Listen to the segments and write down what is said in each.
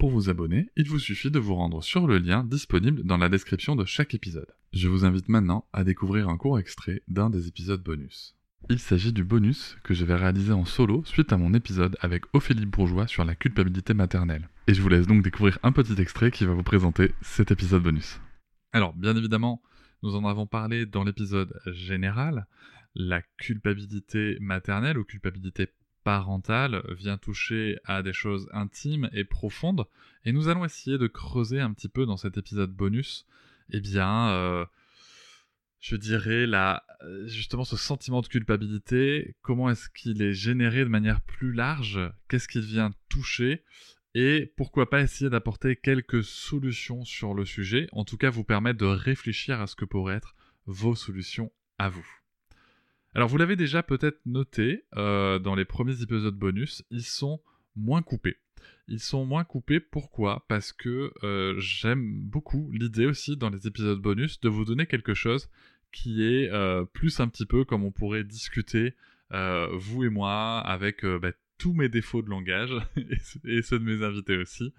Pour vous abonner, il vous suffit de vous rendre sur le lien disponible dans la description de chaque épisode. Je vous invite maintenant à découvrir un court extrait d'un des épisodes bonus. Il s'agit du bonus que je vais réaliser en solo suite à mon épisode avec Ophélie Bourgeois sur la culpabilité maternelle. Et je vous laisse donc découvrir un petit extrait qui va vous présenter cet épisode bonus. Alors, bien évidemment, nous en avons parlé dans l'épisode général. La culpabilité maternelle ou culpabilité parentale vient toucher à des choses intimes et profondes. Et nous allons essayer de creuser un petit peu dans cet épisode bonus, eh bien, euh, je dirais, euh, justement ce sentiment de culpabilité, comment est-ce qu'il est généré de manière plus large, qu'est-ce qu'il vient toucher, et pourquoi pas essayer d'apporter quelques solutions sur le sujet, en tout cas vous permettre de réfléchir à ce que pourraient être vos solutions à vous. Alors vous l'avez déjà peut-être noté euh, dans les premiers épisodes bonus, ils sont moins coupés. Ils sont moins coupés, pourquoi? Parce que euh, j'aime beaucoup l'idée aussi dans les épisodes bonus de vous donner quelque chose qui est euh, plus un petit peu comme on pourrait discuter, vous et moi, avec bah, tous mes défauts de langage et, ceux de mes invités aussi,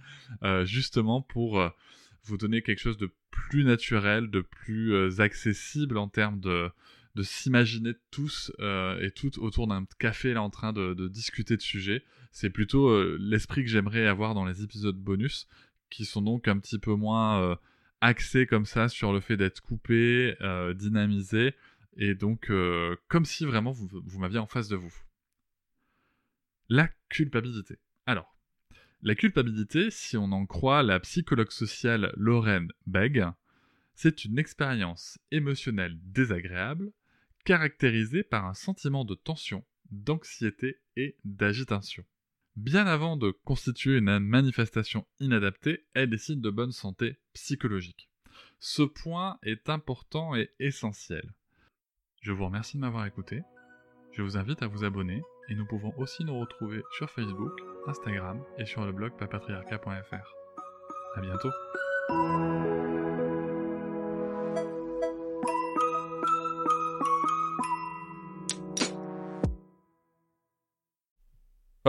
justement pour vous donner quelque chose de plus naturel, de plus accessible en termes de, de s'imaginer tous et toutes autour d'un café là en train de, discuter de sujets. C'est plutôt l'esprit que j'aimerais avoir dans les épisodes bonus, qui sont donc un petit peu moins axé comme ça sur le fait d'être coupé, euh, dynamisé, et donc euh, comme si vraiment vous, vous m'aviez en face de vous. La culpabilité. Alors, la culpabilité, si on en croit la psychologue sociale Lorraine Begg, c'est une expérience émotionnelle désagréable caractérisée par un sentiment de tension, d'anxiété et d'agitation. Bien avant de constituer une manifestation inadaptée, elle signe de bonne santé psychologique. Ce point est important et essentiel. Je vous remercie de m'avoir écouté. Je vous invite à vous abonner et nous pouvons aussi nous retrouver sur Facebook, Instagram et sur le blog papatriarca.fr. A bientôt